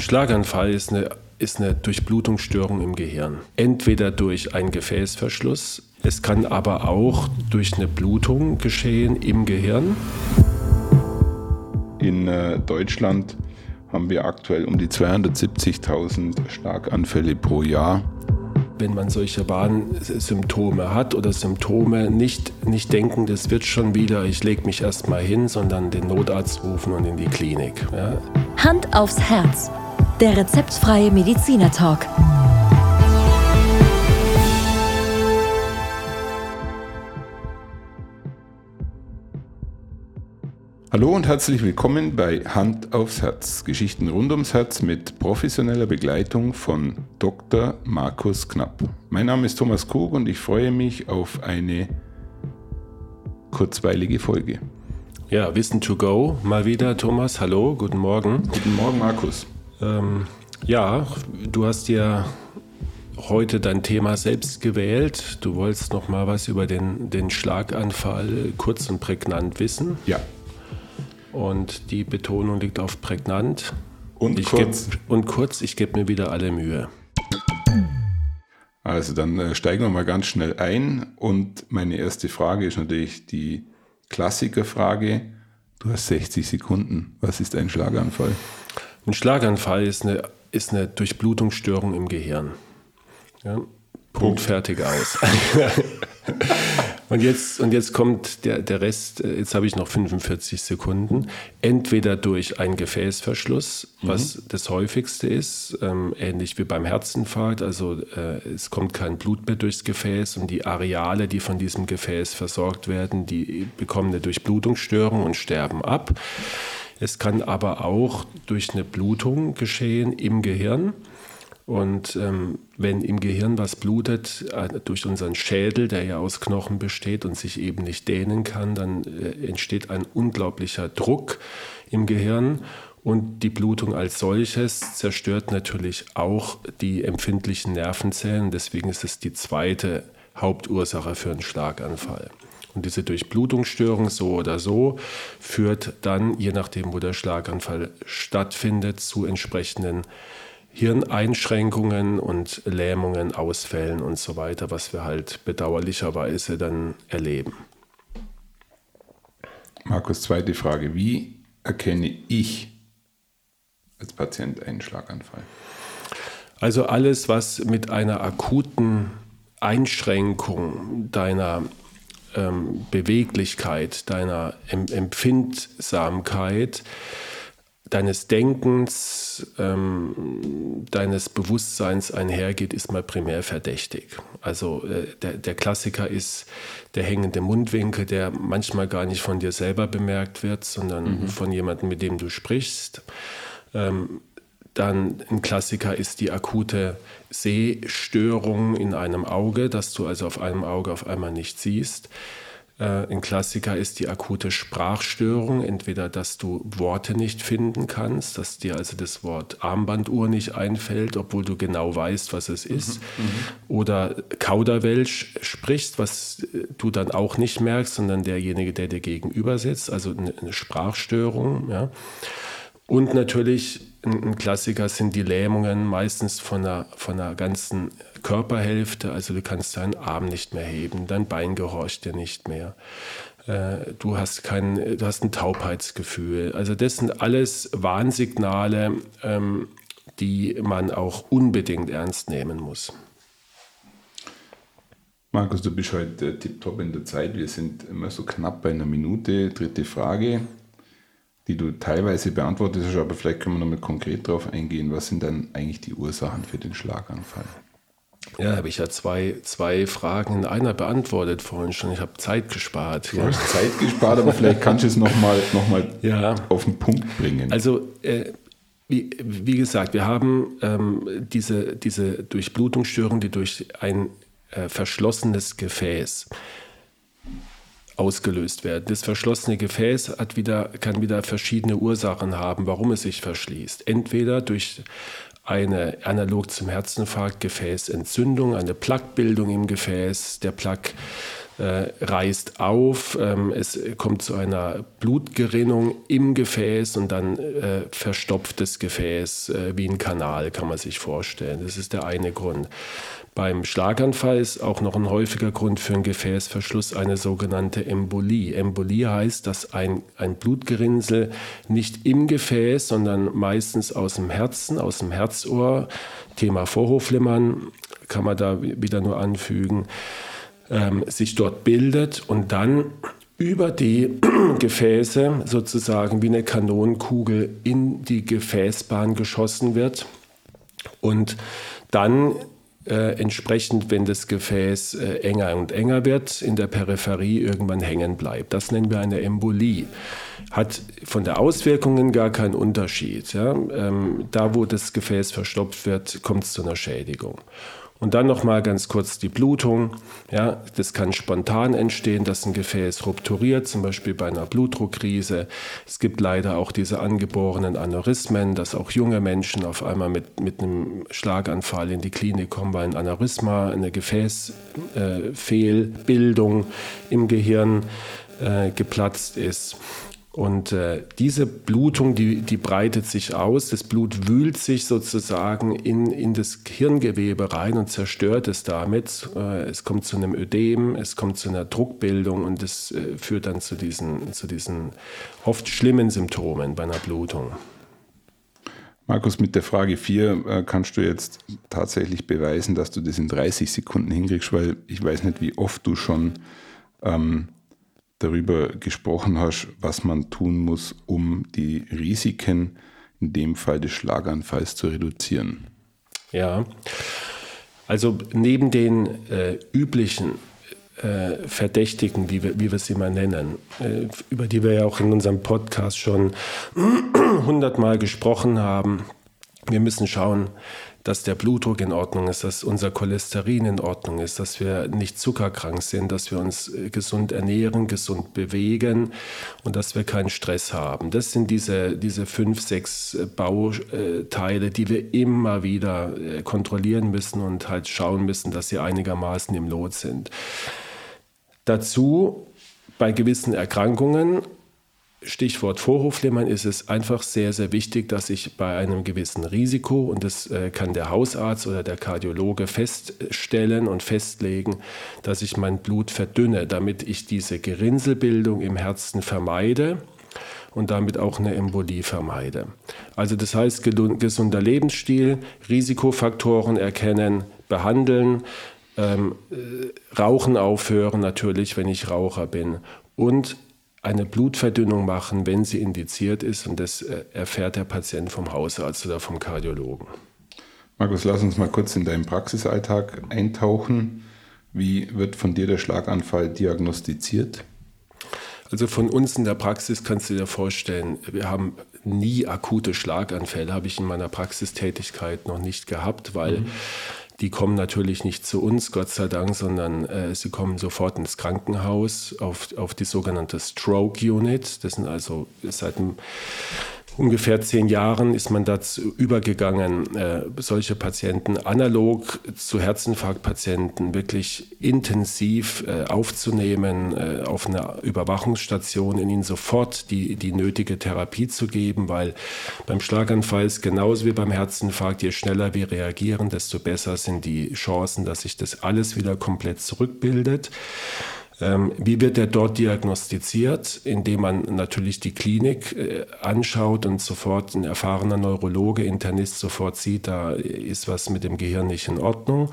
Ein Schlaganfall ist eine, ist eine Durchblutungsstörung im Gehirn. Entweder durch einen Gefäßverschluss, es kann aber auch durch eine Blutung geschehen im Gehirn. In äh, Deutschland haben wir aktuell um die 270.000 Schlaganfälle pro Jahr. Wenn man solche Warnsymptome hat oder Symptome, nicht, nicht denken, das wird schon wieder, ich lege mich erstmal hin, sondern den Notarzt rufen und in die Klinik. Ja. Hand aufs Herz. Der rezeptfreie Mediziner Talk. Hallo und herzlich willkommen bei Hand aufs Herz. Geschichten rund ums Herz mit professioneller Begleitung von Dr. Markus Knapp. Mein Name ist Thomas Krug und ich freue mich auf eine kurzweilige Folge. Ja, Wissen to go mal wieder. Thomas, hallo, guten Morgen. Guten Morgen, Markus. Ähm, ja, du hast ja heute dein Thema selbst gewählt. Du wolltest noch mal was über den, den Schlaganfall kurz und prägnant wissen. Ja, und die Betonung liegt auf prägnant. Und ich kurz. Geb, und kurz, ich gebe mir wieder alle Mühe. Also dann äh, steigen wir mal ganz schnell ein. Und meine erste Frage ist natürlich die Klassikerfrage. Du hast 60 Sekunden. Was ist ein Schlaganfall? Ein Schlaganfall ist eine, ist eine Durchblutungsstörung im Gehirn. Ja? Punkt, fertig aus. Und jetzt, und jetzt kommt der, der Rest, äh, jetzt habe ich noch 45 Sekunden, entweder durch einen Gefäßverschluss, was mhm. das häufigste ist, ähm, ähnlich wie beim Herzinfarkt, also äh, es kommt kein Blut mehr durchs Gefäß und die Areale, die von diesem Gefäß versorgt werden, die bekommen eine Durchblutungsstörung und sterben ab. Es kann aber auch durch eine Blutung geschehen im Gehirn. Und ähm, wenn im Gehirn was blutet, äh, durch unseren Schädel, der ja aus Knochen besteht und sich eben nicht dehnen kann, dann äh, entsteht ein unglaublicher Druck im Gehirn. Und die Blutung als solches zerstört natürlich auch die empfindlichen Nervenzellen. Deswegen ist es die zweite Hauptursache für einen Schlaganfall. Und diese Durchblutungsstörung so oder so führt dann, je nachdem, wo der Schlaganfall stattfindet, zu entsprechenden Hirneinschränkungen und Lähmungen, Ausfällen und so weiter, was wir halt bedauerlicherweise dann erleben. Markus, zweite Frage. Wie erkenne ich als Patient einen Schlaganfall? Also alles, was mit einer akuten Einschränkung deiner ähm, Beweglichkeit, deiner em Empfindsamkeit, deines Denkens, ähm, deines Bewusstseins einhergeht, ist mal primär verdächtig. Also äh, der, der, Klassiker ist der hängende Mundwinkel, der manchmal gar nicht von dir selber bemerkt wird, sondern mhm. von jemandem, mit dem du sprichst. Ähm, dann ein Klassiker ist die akute Sehstörung in einem Auge, dass du also auf einem Auge auf einmal nicht siehst. Äh, ein Klassiker ist die akute Sprachstörung, entweder dass du Worte nicht finden kannst, dass dir also das Wort Armbanduhr nicht einfällt, obwohl du genau weißt, was es ist, mhm, mhm. oder Kauderwelsch sprichst, was du dann auch nicht merkst, sondern derjenige, der dir gegenüber sitzt, also eine Sprachstörung. Ja. Und natürlich ein Klassiker sind die Lähmungen, meistens von einer, von einer ganzen Körperhälfte. Also du kannst deinen Arm nicht mehr heben, dein Bein gehorcht dir nicht mehr. Äh, du hast, kein, du hast ein Taubheitsgefühl. Also das sind alles Warnsignale, ähm, die man auch unbedingt ernst nehmen muss. Markus, du bist heute tiptop in der Zeit. Wir sind immer so knapp bei einer Minute. Dritte Frage die du teilweise beantwortet hast, aber vielleicht können wir nochmal konkret darauf eingehen. Was sind dann eigentlich die Ursachen für den Schlaganfall? Ja, habe ich ja zwei, zwei Fragen in einer beantwortet vorhin schon. Ich habe Zeit gespart. Du ja. hast Zeit gespart, aber vielleicht kannst du es nochmal noch mal ja. auf den Punkt bringen. Also, äh, wie, wie, gesagt, wir haben ähm, diese, diese Durchblutungsstörung, die durch ein äh, verschlossenes Gefäß ausgelöst werden. Das verschlossene Gefäß hat wieder, kann wieder verschiedene Ursachen haben, warum es sich verschließt. Entweder durch eine analog zum Herzinfarkt Gefäßentzündung, eine Plaquebildung im Gefäß. Der Plaque äh, reißt auf, ähm, es kommt zu einer Blutgerinnung im Gefäß und dann äh, verstopft das Gefäß äh, wie ein Kanal, kann man sich vorstellen. Das ist der eine Grund. Beim Schlaganfall ist auch noch ein häufiger Grund für einen Gefäßverschluss eine sogenannte Embolie. Embolie heißt, dass ein, ein Blutgerinnsel nicht im Gefäß, sondern meistens aus dem Herzen, aus dem Herzohr, Thema Vorhofflimmern kann man da wieder nur anfügen, ähm, sich dort bildet und dann über die Gefäße sozusagen wie eine Kanonenkugel in die Gefäßbahn geschossen wird und dann äh, entsprechend, wenn das Gefäß äh, enger und enger wird, in der Peripherie irgendwann hängen bleibt. Das nennen wir eine Embolie. Hat von der Auswirkungen gar keinen Unterschied. Ja? Ähm, da, wo das Gefäß verstopft wird, kommt es zu einer Schädigung. Und dann noch mal ganz kurz die Blutung. Ja, das kann spontan entstehen, dass ein Gefäß rupturiert, zum Beispiel bei einer Blutdruckkrise. Es gibt leider auch diese angeborenen Aneurysmen, dass auch junge Menschen auf einmal mit, mit einem Schlaganfall in die Klinik kommen, weil ein Aneurysma, eine Gefäßfehlbildung äh, im Gehirn äh, geplatzt ist. Und äh, diese Blutung, die, die breitet sich aus. Das Blut wühlt sich sozusagen in, in das Hirngewebe rein und zerstört es damit. Äh, es kommt zu einem Ödem, es kommt zu einer Druckbildung und es äh, führt dann zu diesen, zu diesen oft schlimmen Symptomen bei einer Blutung. Markus, mit der Frage 4 äh, kannst du jetzt tatsächlich beweisen, dass du das in 30 Sekunden hinkriegst, weil ich weiß nicht, wie oft du schon ähm, darüber gesprochen hast, was man tun muss, um die Risiken, in dem Fall des Schlaganfalls, zu reduzieren. Ja, also neben den äh, üblichen äh, Verdächtigen, wie wir, wie wir sie mal nennen, äh, über die wir ja auch in unserem Podcast schon hundertmal gesprochen haben, wir müssen schauen, dass der Blutdruck in Ordnung ist, dass unser Cholesterin in Ordnung ist, dass wir nicht zuckerkrank sind, dass wir uns äh, gesund ernähren, gesund bewegen und dass wir keinen Stress haben. Das sind diese, diese fünf, sechs äh, Bauteile, die wir immer wieder äh, kontrollieren müssen und halt schauen müssen, dass sie einigermaßen im Lot sind. Dazu bei gewissen Erkrankungen Stichwort Vorhofflimmern ist es einfach sehr, sehr wichtig, dass ich bei einem gewissen Risiko, und das äh, kann der Hausarzt oder der Kardiologe feststellen und festlegen, dass ich mein Blut verdünne, damit ich diese Gerinnselbildung im Herzen vermeide und damit auch eine Embolie vermeide. Also das heißt, gesunder Lebensstil, Risikofaktoren erkennen, behandeln, ähm, äh, Rauchen aufhören natürlich, wenn ich Raucher bin und eine Blutverdünnung machen, wenn sie indiziert ist. Und das äh, erfährt der Patient vom Hausarzt oder vom Kardiologen. Markus, lass uns mal kurz in deinen Praxisalltag eintauchen. Wie wird von dir der Schlaganfall diagnostiziert? Also von uns in der Praxis kannst du dir vorstellen, wir haben nie akute Schlaganfälle, habe ich in meiner Praxistätigkeit noch nicht gehabt, weil mhm die kommen natürlich nicht zu uns, Gott sei Dank, sondern äh, sie kommen sofort ins Krankenhaus auf, auf die sogenannte Stroke Unit. Das sind also seit einem ungefähr zehn Jahren ist man dazu übergegangen, äh, solche Patienten analog zu Herzinfarktpatienten wirklich intensiv äh, aufzunehmen, äh, auf einer Überwachungsstation, in ihnen sofort die, die nötige Therapie zu geben, weil beim Schlaganfall ist genauso wie beim Herzinfarkt, je schneller wir reagieren, desto besser sind die Chancen, dass sich das alles wieder komplett zurückbildet. Ähm, wie wird er dort diagnostiziert? Indem man natürlich die Klinik äh, anschaut und sofort ein erfahrener Neurologe, Internist sofort sieht, da ist was mit dem Gehirn nicht in Ordnung.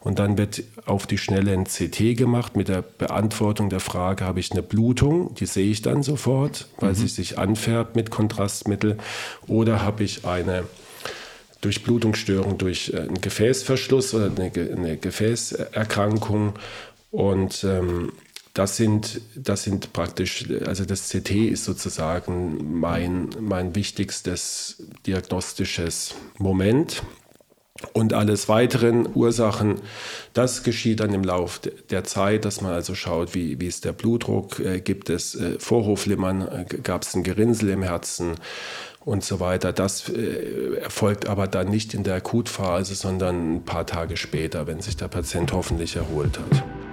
Und dann wird auf die Schnelle ein CT gemacht mit der Beantwortung der Frage, habe ich eine Blutung? Die sehe ich dann sofort, weil mhm. sie sich anfärbt mit Kontrastmittel. Oder habe ich eine Durchblutungsstörung durch äh, einen Gefäßverschluss oder eine, eine Gefäßerkrankung. Und ähm, das sind, das sind praktisch, also das CT ist sozusagen mein, mein wichtigstes diagnostisches Moment. Und alles weiteren Ursachen, das geschieht dann im Laufe der Zeit, dass man also schaut, wie, wie ist der Blutdruck, äh, gibt es äh, Vorhofflimmern, äh, gab es ein Gerinnsel im Herzen und so weiter. Das äh, erfolgt aber dann nicht in der Akutphase, sondern ein paar Tage später, wenn sich der Patient hoffentlich erholt hat.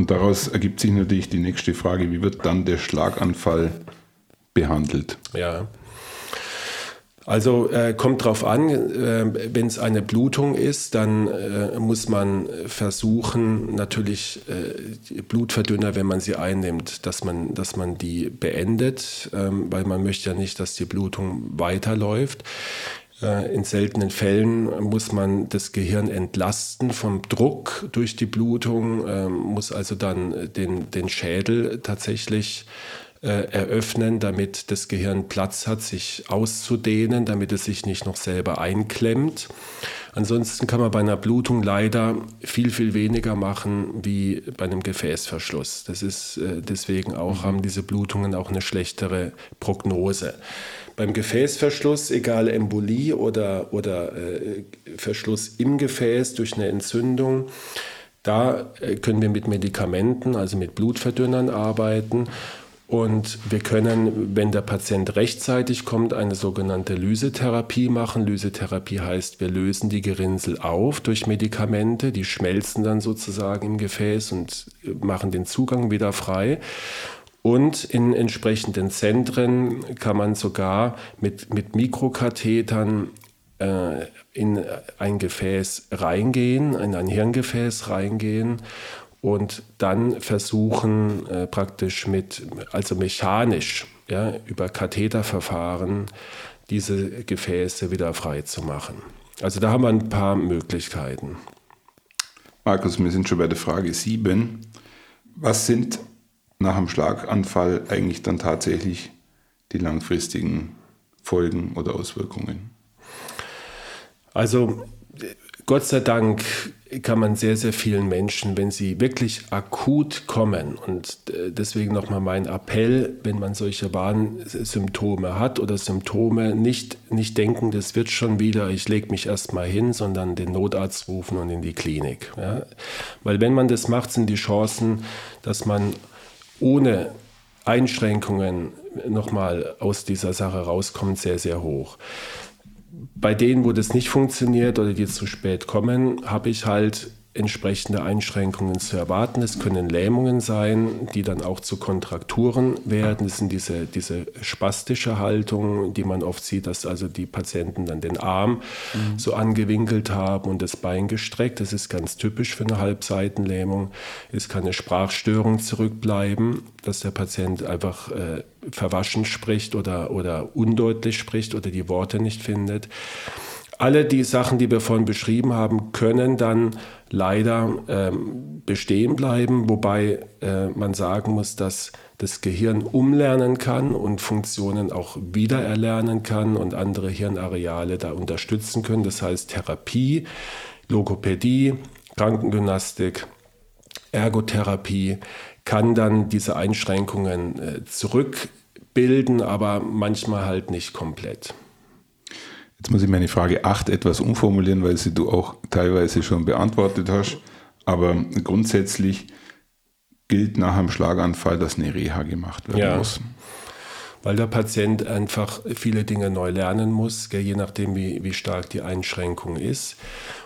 Und daraus ergibt sich natürlich die nächste Frage, wie wird dann der Schlaganfall behandelt? Ja. Also äh, kommt drauf an, äh, wenn es eine Blutung ist, dann äh, muss man versuchen, natürlich äh, Blutverdünner, wenn man sie einnimmt, dass man, dass man die beendet, ähm, weil man möchte ja nicht, dass die Blutung weiterläuft. Äh, in seltenen Fällen muss man das Gehirn entlasten vom Druck durch die Blutung, ähm, muss also dann den, den Schädel tatsächlich äh, eröffnen, damit das Gehirn Platz hat, sich auszudehnen, damit es sich nicht noch selber einklemmt. Ansonsten kann man bei einer Blutung leider viel, viel weniger machen wie bei einem Gefäßverschluss. Das ist äh, deswegen auch, haben diese Blutungen auch eine schlechtere Prognose. Beim Gefäßverschluss, egal Embolie oder, oder äh, Verschluss im Gefäß durch eine Entzündung, da äh, können wir mit Medikamenten, also mit Blutverdünnern arbeiten. Und wir können, wenn der Patient rechtzeitig kommt, eine sogenannte Lysetherapie machen. Lysetherapie heißt, wir lösen die Gerinnsel auf durch Medikamente, die schmelzen dann sozusagen im Gefäß und machen den Zugang wieder frei. Und in entsprechenden Zentren kann man sogar mit, mit Mikrokathetern äh, in ein Gefäß reingehen, in ein Hirngefäß reingehen und dann versuchen äh, praktisch mit, also mechanisch, ja, über Katheterverfahren diese Gefäße wieder frei zu machen. Also da haben wir ein paar Möglichkeiten. Markus, wir sind schon bei der Frage 7. Was sind nach einem Schlaganfall eigentlich dann tatsächlich die langfristigen Folgen oder Auswirkungen? Also Gott sei Dank kann man sehr, sehr vielen Menschen, wenn sie wirklich akut kommen, und äh, deswegen nochmal mein Appell, wenn man solche Warnsymptome hat oder Symptome, nicht, nicht denken, das wird schon wieder, ich lege mich erstmal hin, sondern den Notarzt rufen und in die Klinik. Ja? Weil wenn man das macht, sind die Chancen, dass man ohne Einschränkungen nochmal aus dieser Sache rauskommt, sehr, sehr hoch. Bei denen, wo das nicht funktioniert oder die zu spät kommen, habe ich halt entsprechende Einschränkungen zu erwarten. Es können Lähmungen sein, die dann auch zu Kontrakturen werden. Das sind diese, diese spastische Haltung, die man oft sieht, dass also die Patienten dann den Arm mhm. so angewinkelt haben und das Bein gestreckt. Das ist ganz typisch für eine Halbseitenlähmung. Es kann eine Sprachstörung zurückbleiben, dass der Patient einfach äh, verwaschen spricht oder, oder undeutlich spricht oder die Worte nicht findet alle die Sachen, die wir vorhin beschrieben haben, können dann leider ähm, bestehen bleiben, wobei äh, man sagen muss, dass das Gehirn umlernen kann und Funktionen auch wiedererlernen kann und andere Hirnareale da unterstützen können. Das heißt Therapie, Logopädie, Krankengymnastik, Ergotherapie kann dann diese Einschränkungen äh, zurückbilden, aber manchmal halt nicht komplett. Jetzt muss ich meine Frage 8 etwas umformulieren, weil sie du auch teilweise schon beantwortet hast. Aber grundsätzlich gilt nach einem Schlaganfall, dass eine Reha gemacht werden ja. muss. Weil der Patient einfach viele Dinge neu lernen muss, je nachdem, wie, wie stark die Einschränkung ist.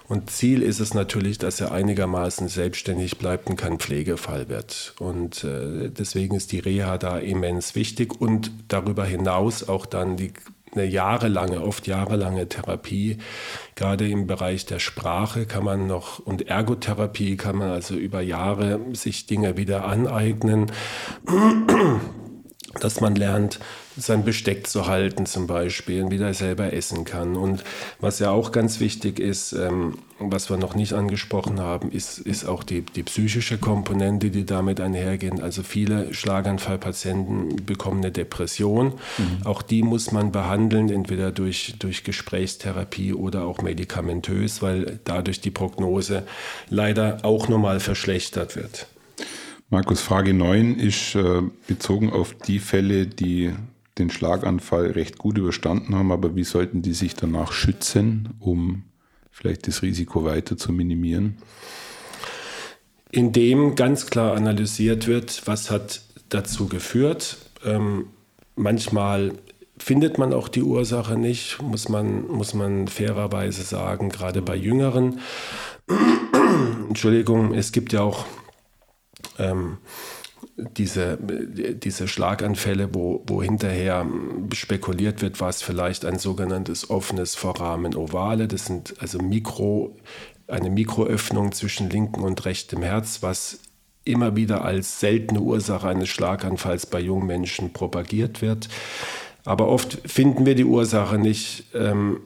Und Ziel ist es natürlich, dass er einigermaßen selbstständig bleibt und kein Pflegefall wird. Und äh, deswegen ist die Reha da immens wichtig und darüber hinaus auch dann die eine jahrelange, oft jahrelange Therapie. Gerade im Bereich der Sprache kann man noch und Ergotherapie kann man also über Jahre sich Dinge wieder aneignen dass man lernt, sein Besteck zu halten zum Beispiel und wieder selber essen kann. Und was ja auch ganz wichtig ist, ähm, was wir noch nicht angesprochen haben, ist, ist auch die, die psychische Komponente, die damit einhergeht. Also viele Schlaganfallpatienten bekommen eine Depression. Mhm. Auch die muss man behandeln, entweder durch, durch Gesprächstherapie oder auch medikamentös, weil dadurch die Prognose leider auch nochmal verschlechtert wird. Markus, Frage 9 ist äh, bezogen auf die Fälle, die den Schlaganfall recht gut überstanden haben, aber wie sollten die sich danach schützen, um vielleicht das Risiko weiter zu minimieren? Indem ganz klar analysiert wird, was hat dazu geführt. Ähm, manchmal findet man auch die Ursache nicht, muss man, muss man fairerweise sagen, gerade bei Jüngeren. Entschuldigung, es gibt ja auch ähm, diese, diese Schlaganfälle, wo, wo hinterher spekuliert wird, was vielleicht ein sogenanntes offenes Vorrahmen ovale, das sind also Mikro, eine Mikroöffnung zwischen linkem und rechtem Herz, was immer wieder als seltene Ursache eines Schlaganfalls bei jungen Menschen propagiert wird. Aber oft finden wir die Ursache nicht. Ähm,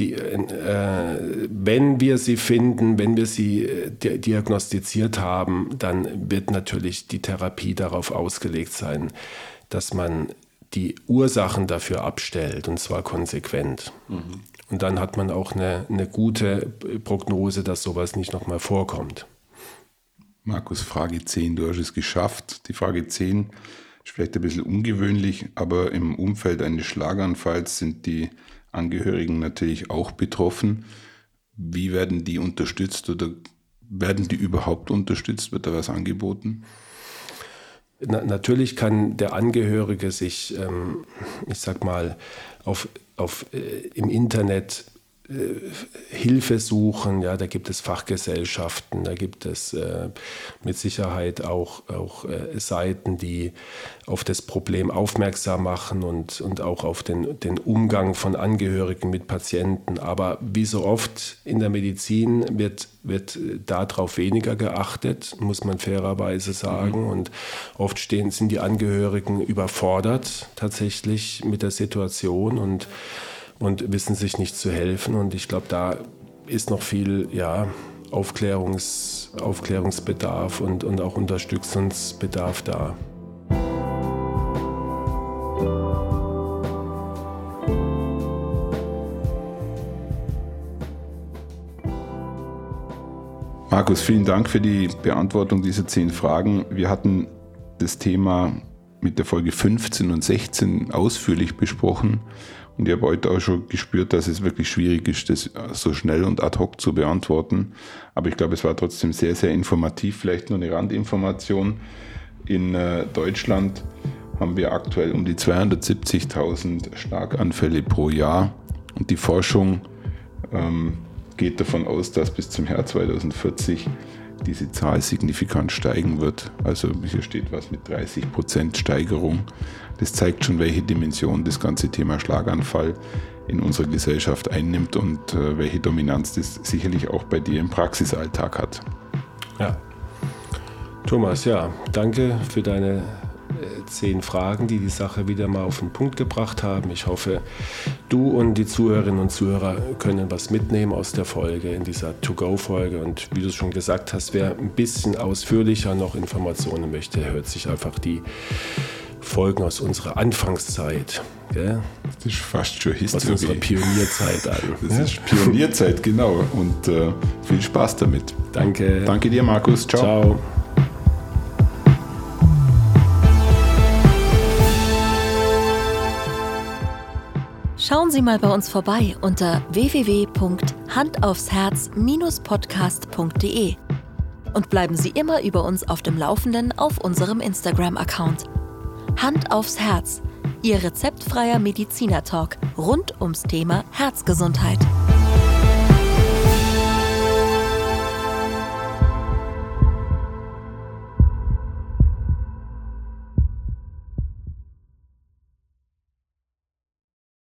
die, äh, wenn wir sie finden, wenn wir sie äh, diagnostiziert haben, dann wird natürlich die Therapie darauf ausgelegt sein, dass man die Ursachen dafür abstellt und zwar konsequent. Mhm. Und dann hat man auch eine, eine gute Prognose, dass sowas nicht nochmal vorkommt. Markus, Frage 10, du hast es geschafft. Die Frage 10 ist vielleicht ein bisschen ungewöhnlich, aber im Umfeld eines Schlaganfalls sind die Angehörigen natürlich auch betroffen. Wie werden die unterstützt oder werden die überhaupt unterstützt? Wird da was angeboten? Na, natürlich kann der Angehörige sich, ähm, ich sag mal, auf, auf, äh, im Internet Hilfe suchen. Ja, da gibt es Fachgesellschaften, da gibt es äh, mit Sicherheit auch, auch äh, Seiten, die auf das Problem aufmerksam machen und, und auch auf den, den Umgang von Angehörigen mit Patienten. Aber wie so oft in der Medizin wird, wird darauf weniger geachtet, muss man fairerweise sagen. Mhm. Und oft stehen, sind die Angehörigen überfordert tatsächlich mit der Situation und und wissen sich nicht zu helfen. Und ich glaube, da ist noch viel ja, Aufklärungs, Aufklärungsbedarf und, und auch Unterstützungsbedarf da. Markus, vielen Dank für die Beantwortung dieser zehn Fragen. Wir hatten das Thema mit der Folge 15 und 16 ausführlich besprochen. Und ich habe heute auch schon gespürt, dass es wirklich schwierig ist, das so schnell und ad hoc zu beantworten. Aber ich glaube, es war trotzdem sehr, sehr informativ. Vielleicht nur eine Randinformation. In äh, Deutschland haben wir aktuell um die 270.000 Schlaganfälle pro Jahr. Und die Forschung ähm, geht davon aus, dass bis zum Jahr 2040 diese Zahl signifikant steigen wird. Also hier steht was mit 30 Prozent Steigerung. Das zeigt schon, welche Dimension das ganze Thema Schlaganfall in unserer Gesellschaft einnimmt und äh, welche Dominanz das sicherlich auch bei dir im Praxisalltag hat. Ja. Thomas, ja, danke für deine zehn Fragen, die die Sache wieder mal auf den Punkt gebracht haben. Ich hoffe, du und die Zuhörerinnen und Zuhörer können was mitnehmen aus der Folge, in dieser To-Go-Folge. Und wie du schon gesagt hast, wer ein bisschen ausführlicher noch Informationen möchte, hört sich einfach die Folgen aus unserer Anfangszeit. Gell? Das ist fast schon Historie. Aus unserer Pionierzeit an. Das ja? ist Pionierzeit, genau. Und äh, viel Spaß damit. Danke. Danke dir, Markus. Ciao. Ciao. Schauen Sie mal bei uns vorbei unter www.handaufsherz-podcast.de und bleiben Sie immer über uns auf dem Laufenden auf unserem Instagram-Account. Hand aufs Herz, Ihr rezeptfreier Mediziner-Talk rund ums Thema Herzgesundheit.